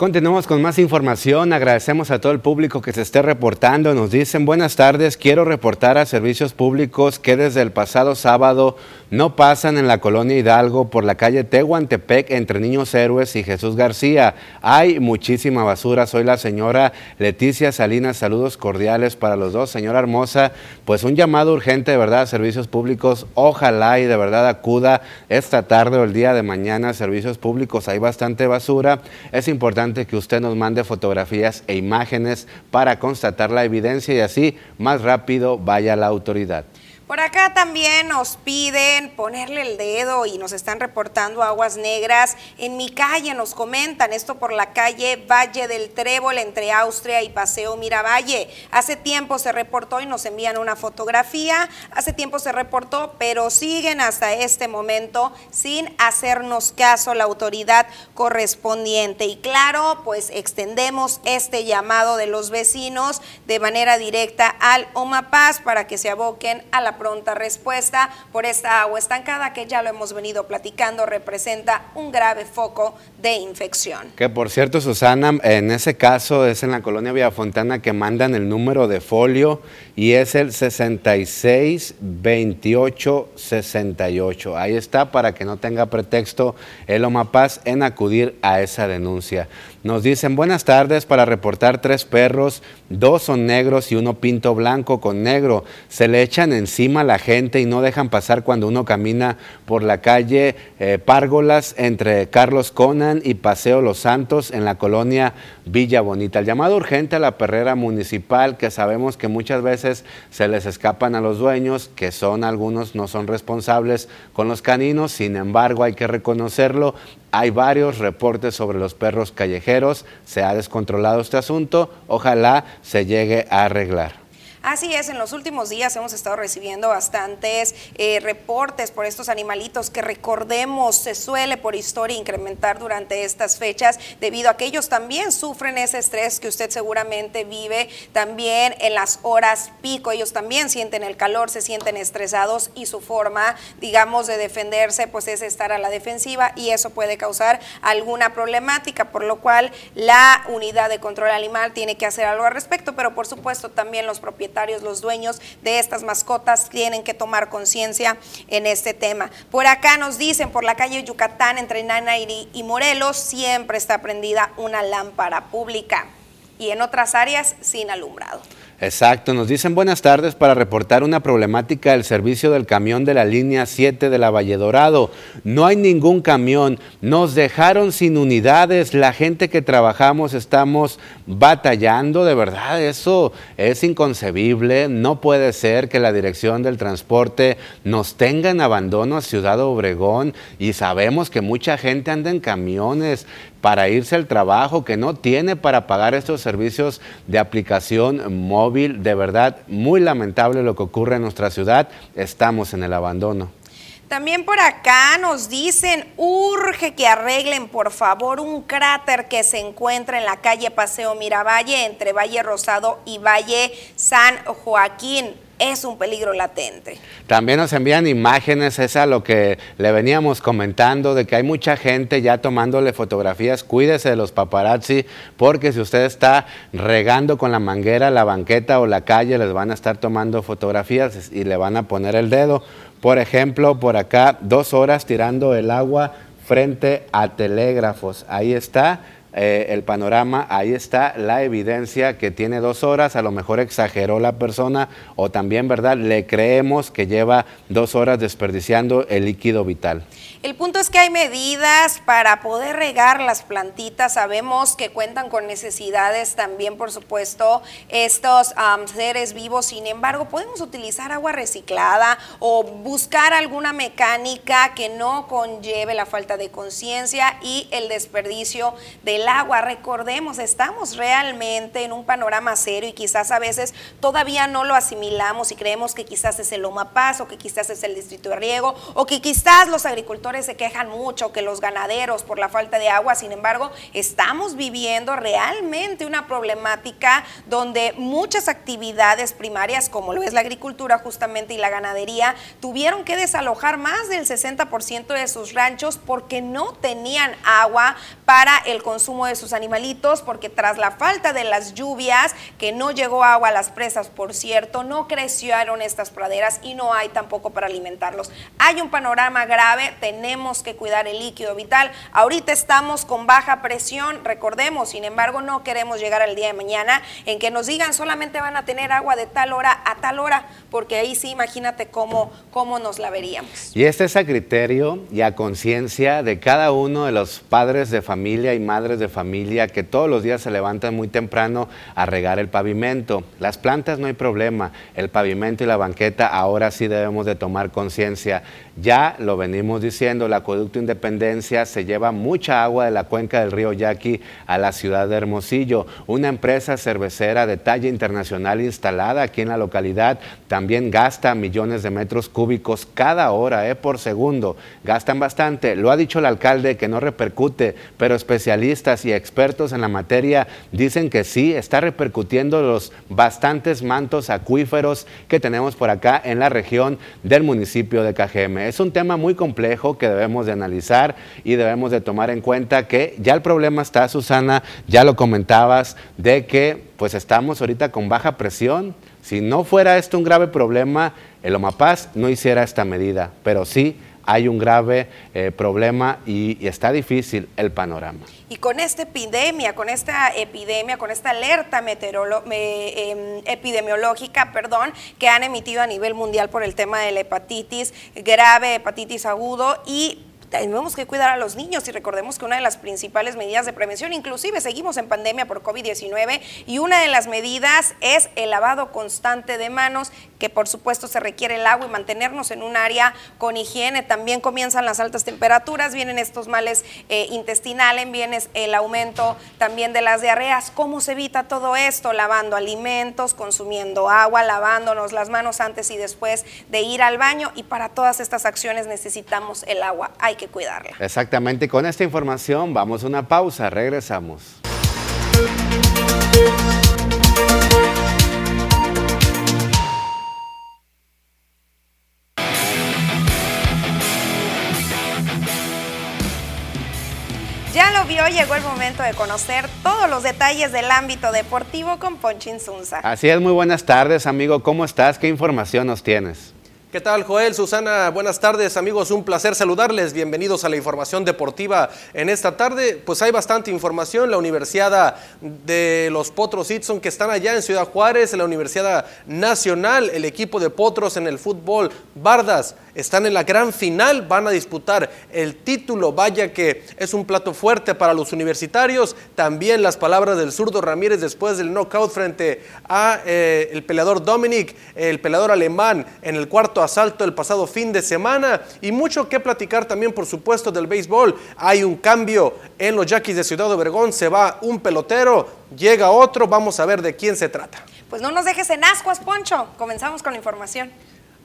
Continuamos con más información. Agradecemos a todo el público que se esté reportando. Nos dicen buenas tardes. Quiero reportar a servicios públicos que desde el pasado sábado no pasan en la colonia Hidalgo por la calle Tehuantepec entre Niños Héroes y Jesús García. Hay muchísima basura. Soy la señora Leticia Salinas. Saludos cordiales para los dos. Señora hermosa, pues un llamado urgente de verdad a servicios públicos. Ojalá y de verdad acuda esta tarde o el día de mañana a servicios públicos. Hay bastante basura. Es importante que usted nos mande fotografías e imágenes para constatar la evidencia y así más rápido vaya la autoridad. Por acá también nos piden ponerle el dedo y nos están reportando aguas negras. En mi calle nos comentan esto por la calle Valle del Trébol entre Austria y Paseo Miravalle. Hace tiempo se reportó y nos envían una fotografía. Hace tiempo se reportó, pero siguen hasta este momento sin hacernos caso la autoridad correspondiente. Y claro, pues extendemos este llamado de los vecinos de manera directa al OMAPAS para que se aboquen a la pronta respuesta por esta agua estancada que ya lo hemos venido platicando, representa un grave foco de infección. Que por cierto, Susana, en ese caso es en la colonia Villafontana que mandan el número de folio y es el 662868. Ahí está para que no tenga pretexto el Omapaz en acudir a esa denuncia. Nos dicen buenas tardes para reportar tres perros, dos son negros y uno pinto blanco con negro. Se le echan encima a la gente y no dejan pasar cuando uno camina por la calle eh, Párgolas entre Carlos Conan y Paseo Los Santos en la colonia Villa Bonita. El llamado urgente a la perrera municipal que sabemos que muchas veces se les escapan a los dueños, que son algunos no son responsables con los caninos, sin embargo hay que reconocerlo, hay varios reportes sobre los perros callejeros, se ha descontrolado este asunto, ojalá se llegue a arreglar. Así es, en los últimos días hemos estado recibiendo bastantes eh, reportes por estos animalitos que recordemos se suele por historia incrementar durante estas fechas debido a que ellos también sufren ese estrés que usted seguramente vive también en las horas pico. Ellos también sienten el calor, se sienten estresados y su forma, digamos, de defenderse pues es estar a la defensiva y eso puede causar alguna problemática, por lo cual la unidad de control animal tiene que hacer algo al respecto, pero por supuesto también los propietarios los dueños de estas mascotas tienen que tomar conciencia en este tema. Por acá nos dicen, por la calle Yucatán, entre Nana y Morelos, siempre está prendida una lámpara pública y en otras áreas sin alumbrado. Exacto, nos dicen buenas tardes para reportar una problemática del servicio del camión de la línea 7 de la Valle Dorado. No hay ningún camión, nos dejaron sin unidades, la gente que trabajamos estamos batallando, de verdad, eso es inconcebible, no puede ser que la dirección del transporte nos tenga en abandono a Ciudad Obregón y sabemos que mucha gente anda en camiones, para irse al trabajo, que no tiene para pagar estos servicios de aplicación móvil. De verdad, muy lamentable lo que ocurre en nuestra ciudad. Estamos en el abandono. También por acá nos dicen, urge que arreglen por favor un cráter que se encuentra en la calle Paseo Miravalle entre Valle Rosado y Valle San Joaquín es un peligro latente. También nos envían imágenes, es lo que le veníamos comentando, de que hay mucha gente ya tomándole fotografías. Cuídese de los paparazzi, porque si usted está regando con la manguera la banqueta o la calle, les van a estar tomando fotografías y le van a poner el dedo. Por ejemplo, por acá, dos horas tirando el agua frente a telégrafos. Ahí está eh, el panorama, ahí está la evidencia que tiene dos horas, a lo mejor exageró la persona o también, ¿verdad? Le creemos que lleva dos horas desperdiciando el líquido vital. El punto es que hay medidas para poder regar las plantitas. Sabemos que cuentan con necesidades también, por supuesto, estos seres vivos. Sin embargo, podemos utilizar agua reciclada o buscar alguna mecánica que no conlleve la falta de conciencia y el desperdicio del agua. Recordemos, estamos realmente en un panorama serio y quizás a veces todavía no lo asimilamos y creemos que quizás es el Loma Paz o que quizás es el Distrito de Riego o que quizás los agricultores se quejan mucho, que los ganaderos por la falta de agua, sin embargo, estamos viviendo realmente una problemática donde muchas actividades primarias, como lo es la agricultura justamente y la ganadería, tuvieron que desalojar más del 60% de sus ranchos porque no tenían agua para el consumo de sus animalitos, porque tras la falta de las lluvias, que no llegó agua a las presas, por cierto, no crecieron estas praderas y no hay tampoco para alimentarlos. Hay un panorama grave, que cuidar el líquido vital. Ahorita estamos con baja presión, recordemos, sin embargo, no queremos llegar al día de mañana en que nos digan solamente van a tener agua de tal hora a tal hora, porque ahí sí, imagínate cómo, cómo nos la veríamos. Y este es a criterio y a conciencia de cada uno de los padres de familia y madres de familia que todos los días se levantan muy temprano a regar el pavimento. Las plantas no hay problema, el pavimento y la banqueta ahora sí debemos de tomar conciencia. Ya lo venimos diciendo, el acueducto Independencia se lleva mucha agua de la cuenca del río Yaqui a la ciudad de Hermosillo. Una empresa cervecera de talla internacional instalada aquí en la localidad también gasta millones de metros cúbicos cada hora, eh, por segundo. Gastan bastante. Lo ha dicho el alcalde que no repercute, pero especialistas y expertos en la materia dicen que sí, está repercutiendo los bastantes mantos acuíferos que tenemos por acá en la región del municipio de Cajeme. Es un tema muy complejo que debemos de analizar y debemos de tomar en cuenta que ya el problema está, Susana, ya lo comentabas, de que pues estamos ahorita con baja presión. Si no fuera esto un grave problema, el OMAPAS no hiciera esta medida, pero sí hay un grave eh, problema y, está difícil el panorama. Y con esta epidemia, con esta epidemia, con esta alerta em, epidemiológica, perdón, que han emitido a nivel mundial por el tema de la hepatitis grave, hepatitis agudo y tenemos que cuidar a los niños y recordemos que una de las principales medidas de prevención, inclusive seguimos en pandemia por COVID-19 y una de las medidas es el lavado constante de manos, que por supuesto se requiere el agua y mantenernos en un área con higiene. También comienzan las altas temperaturas, vienen estos males eh, intestinales, viene el aumento también de las diarreas. ¿Cómo se evita todo esto? Lavando alimentos, consumiendo agua, lavándonos las manos antes y después de ir al baño y para todas estas acciones necesitamos el agua. Hay que cuidarla. Exactamente, con esta información vamos a una pausa, regresamos. Ya lo vio, llegó el momento de conocer todos los detalles del ámbito deportivo con Ponchin Zunza. Así es, muy buenas tardes, amigo. ¿Cómo estás? ¿Qué información nos tienes? ¿Qué tal, Joel? Susana, buenas tardes, amigos. Un placer saludarles. Bienvenidos a la información deportiva en esta tarde. Pues hay bastante información. La Universidad de los Potros Itson, que están allá en Ciudad Juárez, la Universidad Nacional, el equipo de Potros en el fútbol, Bardas, están en la gran final, van a disputar el título. Vaya que es un plato fuerte para los universitarios. También las palabras del zurdo Ramírez después del knockout frente a eh, el peleador Dominic, el peleador alemán, en el cuarto asalto el pasado fin de semana. Y mucho que platicar también, por supuesto, del béisbol. Hay un cambio en los Yaquis de Ciudad Obregón. Se va un pelotero, llega otro. Vamos a ver de quién se trata. Pues no nos dejes en ascuas, Poncho. Comenzamos con la información.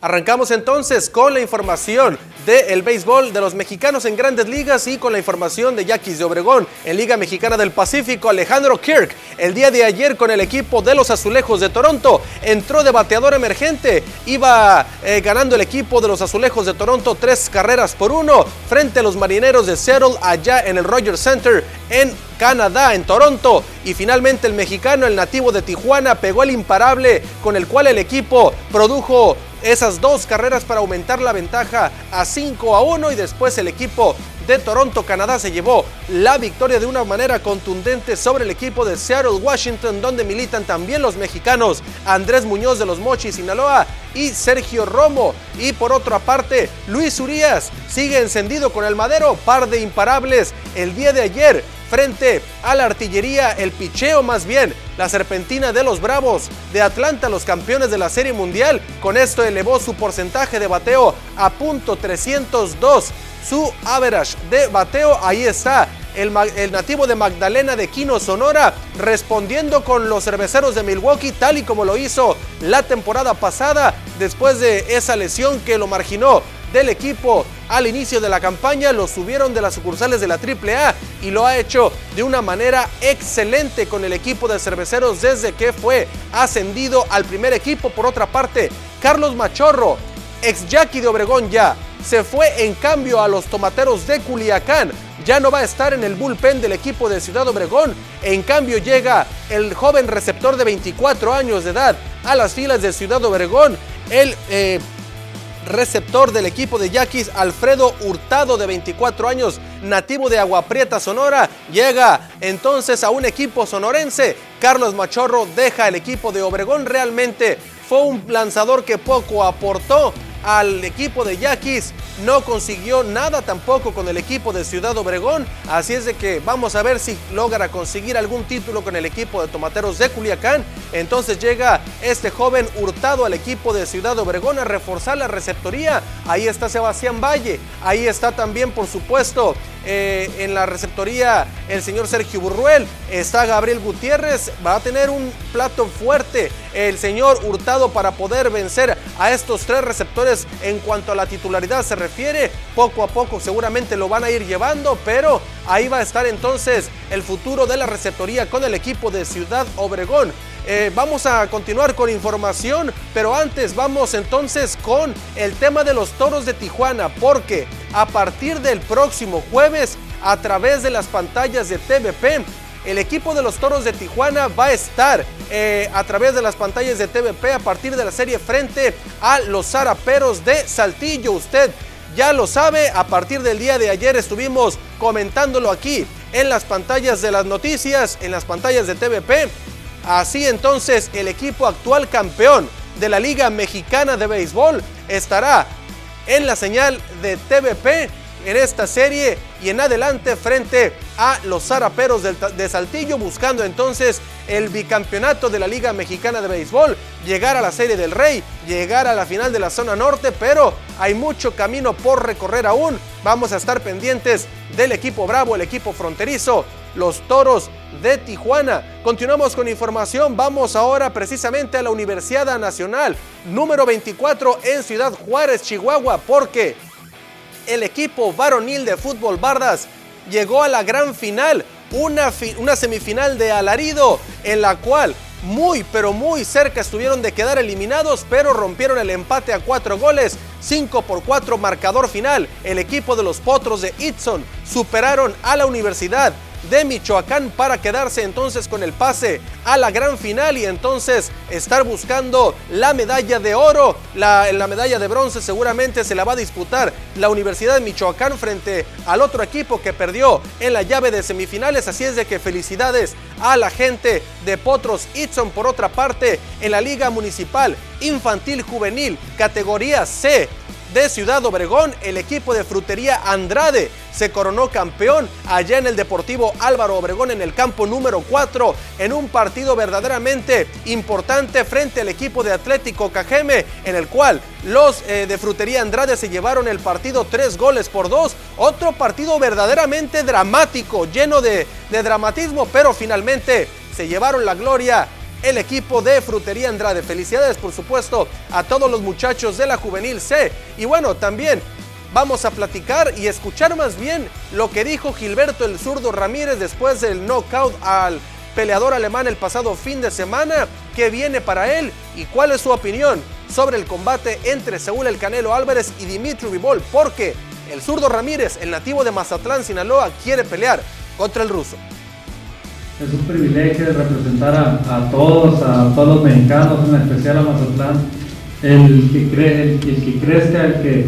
Arrancamos entonces con la información del béisbol de los mexicanos en grandes ligas y con la información de Yaquis de Obregón en Liga Mexicana del Pacífico. Alejandro Kirk, el día de ayer con el equipo de los Azulejos de Toronto, entró de bateador emergente. Iba eh, ganando el equipo de los Azulejos de Toronto tres carreras por uno frente a los marineros de Seattle allá en el Rogers Center en Canadá, en Toronto. Y finalmente el mexicano, el nativo de Tijuana, pegó el imparable con el cual el equipo produjo esas dos carreras para aumentar la ventaja a 5 a 1 y después el equipo de Toronto, Canadá se llevó la victoria de una manera contundente sobre el equipo de Seattle, Washington, donde militan también los mexicanos Andrés Muñoz de los Mochis, Sinaloa y Sergio Romo. Y por otra parte, Luis Urias sigue encendido con el madero, par de imparables el día de ayer frente a la artillería, el picheo más bien, la serpentina de los Bravos de Atlanta, los campeones de la Serie Mundial. Con esto elevó su porcentaje de bateo a punto 302. Su average de bateo, ahí está. El, el, nativo de Magdalena de Quino, Sonora, respondiendo con los cerveceros de Milwaukee, tal y como lo hizo la temporada pasada, después de esa lesión que lo marginó del equipo al inicio de la campaña, lo subieron de las sucursales de la AAA y lo ha hecho de una manera excelente con el equipo de cerveceros desde que fue ascendido al primer equipo. Por otra parte, Carlos Machorro, ex Jackie de Obregón ya, se fue en cambio a los tomateros de Culiacán. Ya no va a estar en el bullpen del equipo de Ciudad Obregón. En cambio llega el joven receptor de 24 años de edad a las filas de Ciudad Obregón. El eh, receptor del equipo de Yaquis, Alfredo Hurtado, de 24 años, nativo de Agua Prieta, Sonora, llega entonces a un equipo sonorense. Carlos Machorro deja el equipo de Obregón. Realmente fue un lanzador que poco aportó al equipo de Yaquis. No consiguió nada tampoco con el equipo de Ciudad Obregón. Así es de que vamos a ver si logra conseguir algún título con el equipo de Tomateros de Culiacán. Entonces llega este joven hurtado al equipo de Ciudad Obregón a reforzar la receptoría. Ahí está Sebastián Valle. Ahí está también, por supuesto, eh, en la receptoría el señor Sergio Burruel. Está Gabriel Gutiérrez. Va a tener un plato fuerte el señor Hurtado para poder vencer a estos tres receptores en cuanto a la titularidad se refiere. Poco a poco seguramente lo van a ir llevando, pero ahí va a estar entonces el futuro de la receptoría con el equipo de Ciudad Obregón. Eh, vamos a continuar con información, pero antes vamos entonces con el tema de los toros de Tijuana, porque a partir del próximo jueves, a través de las pantallas de TVP, el equipo de los Toros de Tijuana va a estar eh, a través de las pantallas de TVP a partir de la serie frente a los Zaraperos de Saltillo. Usted ya lo sabe, a partir del día de ayer estuvimos comentándolo aquí en las pantallas de las noticias, en las pantallas de TVP. Así entonces el equipo actual campeón de la Liga Mexicana de Béisbol estará en la señal de TVP en esta serie y en adelante frente a los zaraperos de Saltillo, buscando entonces el bicampeonato de la Liga Mexicana de Béisbol, llegar a la Serie del Rey, llegar a la final de la zona norte, pero hay mucho camino por recorrer aún. Vamos a estar pendientes del equipo bravo, el equipo fronterizo, los toros de Tijuana. Continuamos con información, vamos ahora precisamente a la Universidad Nacional, número 24 en Ciudad Juárez, Chihuahua, porque el equipo varonil de fútbol Bardas llegó a la gran final, una, semifinal de alarido en la cual muy pero muy cerca estuvieron de quedar eliminados, pero rompieron el empate a cuatro goles, 5 por 4 marcador final. El equipo de los Potros de Itson superaron a la Universidad de Michoacán para quedarse entonces con el pase a la gran final y entonces estar buscando la medalla de oro. La, la medalla de bronce seguramente se la va a disputar la Universidad de Michoacán frente al otro equipo que perdió en la llave de semifinales. Así es de que felicidades a la gente de Potros Itson. Por otra parte, en la Liga Municipal Infantil Juvenil, categoría C, de Ciudad Obregón, el equipo de Frutería Andrade se coronó campeón allá en el Deportivo Álvaro Obregón en el campo número 4 en un partido verdaderamente importante frente al equipo de Atlético Cajeme en el cual los eh, de Frutería Andrade se llevaron el partido tres goles por dos. Otro partido verdaderamente dramático, lleno de, de dramatismo, pero finalmente se llevaron la gloria el equipo de Frutería Andrade. Felicidades, por supuesto, a todos los muchachos de la Juvenil C. Y bueno, también vamos a platicar y escuchar más bien lo que dijo Gilberto el zurdo Ramírez después del knockout al peleador alemán el pasado fin de semana. ¿Qué viene para él y cuál es su opinión sobre el combate entre Saúl El Canelo Álvarez y Dimitri Vivol? Porque el zurdo Ramírez, el nativo de Mazatlán, Sinaloa, quiere pelear contra el ruso es un privilegio representar a, todos, a todos los mexicanos, en especial a Mazatlán, el que, cree, el, que crezca, el que,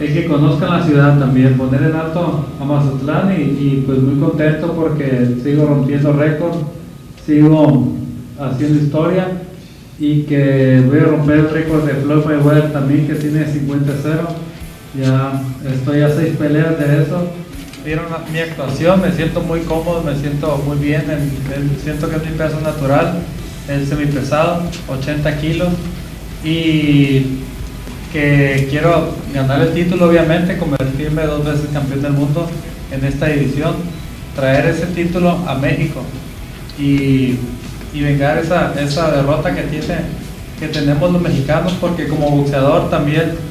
el que conozca la ciudad también, poner en alto a Mazatlán y, pues muy contento porque sigo rompiendo récord, sigo haciendo historia y que voy a romper el récord de Floyd Mayweather también que tiene 50-0, ya estoy a seis peleas de eso vieron mi actuación, me siento muy cómodo, me siento muy bien, siento que es mi peso natural, es semipesado, 80 kilos y que quiero ganar el título obviamente, convertirme dos veces campeón del mundo en esta división, traer ese título a México y, y vengar esa, esa derrota que, tiene, que tenemos los mexicanos porque como boxeador también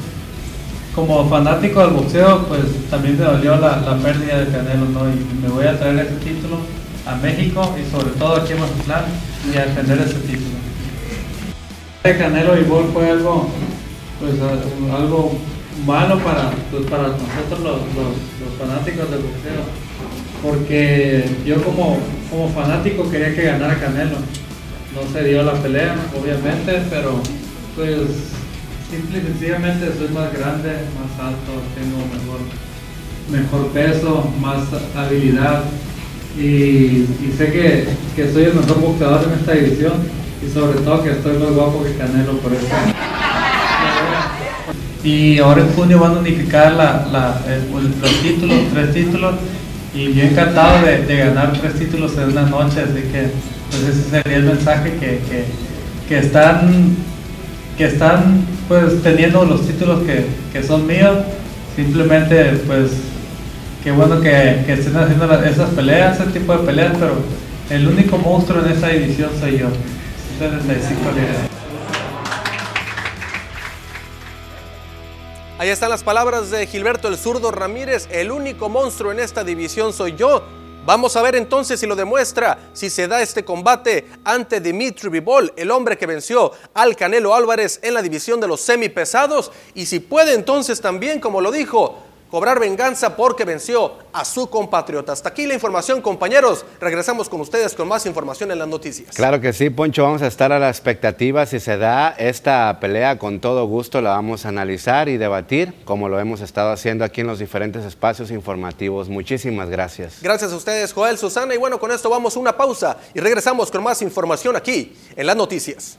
como fanático del boxeo, pues también me dolió la, pérdida de Canelo, ¿no? Y me voy a traer ese título a México y sobre todo aquí en Mazatlán y a defender ese título. Canelo y Bol fue algo, pues algo malo para, pues, para nosotros los, fanáticos del boxeo, porque yo como, como fanático quería que ganara Canelo. No se dio la pelea, obviamente, pero pues Simple y sencillamente soy más grande, más alto, tengo mejor, mejor peso, más habilidad y, sé que, que, soy el mejor boxeador en esta división y sobre todo que estoy más guapo que Canelo por eso. Y ahora en junio van a unificar los títulos, tres títulos y yo encantado de, ganar tres títulos en una noche, así que pues ese sería el mensaje que, que están que están pues teniendo los títulos que, que son míos, simplemente pues qué bueno que, que estén haciendo esas peleas, ese tipo de peleas, pero el único monstruo en esa división soy yo, 75 Ahí están las palabras de Gilberto el zurdo Ramírez, el único monstruo en esta división soy yo. Vamos a ver entonces si lo demuestra, si se da este combate ante Dimitri Vivol, el hombre que venció al Canelo Álvarez en la división de los semipesados, y si puede entonces también, como lo dijo, cobrar venganza porque venció a su compatriota. Hasta aquí la información, compañeros. Regresamos con ustedes con más información en las noticias. Claro que sí, Poncho. Vamos a estar a la expectativa. Si se da esta pelea, con todo gusto la vamos a analizar y debatir, como lo hemos estado haciendo aquí en los diferentes espacios informativos. Muchísimas gracias. Gracias a ustedes, Joel, Susana. Y bueno, con esto vamos a una pausa y regresamos con más información aquí en las noticias.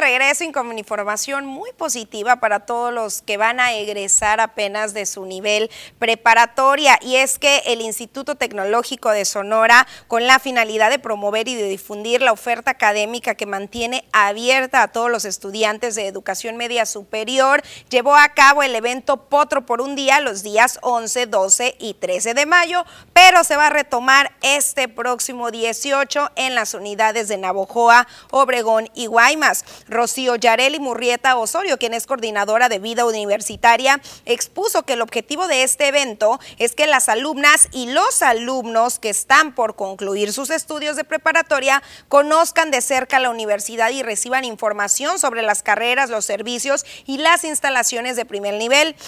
Regreso con información muy positiva para todos los que van a egresar apenas de su nivel preparatoria y es que el Instituto Tecnológico de Sonora con la finalidad de promover y de difundir la oferta académica que mantiene abierta a todos los estudiantes de educación media superior llevó a cabo el evento Potro por un día los días 11, 12 y 13 de mayo, pero se va a retomar este próximo 18 en las unidades de Navojoa, Obregón y Guaymas. Rocío Yareli Murrieta Osorio, quien es coordinadora de vida universitaria, expuso que el objetivo de este evento es que las alumnas y los alumnos que están por concluir sus estudios de preparatoria conozcan de cerca la universidad y reciban información sobre las carreras, los servicios y las instalaciones de primer nivel.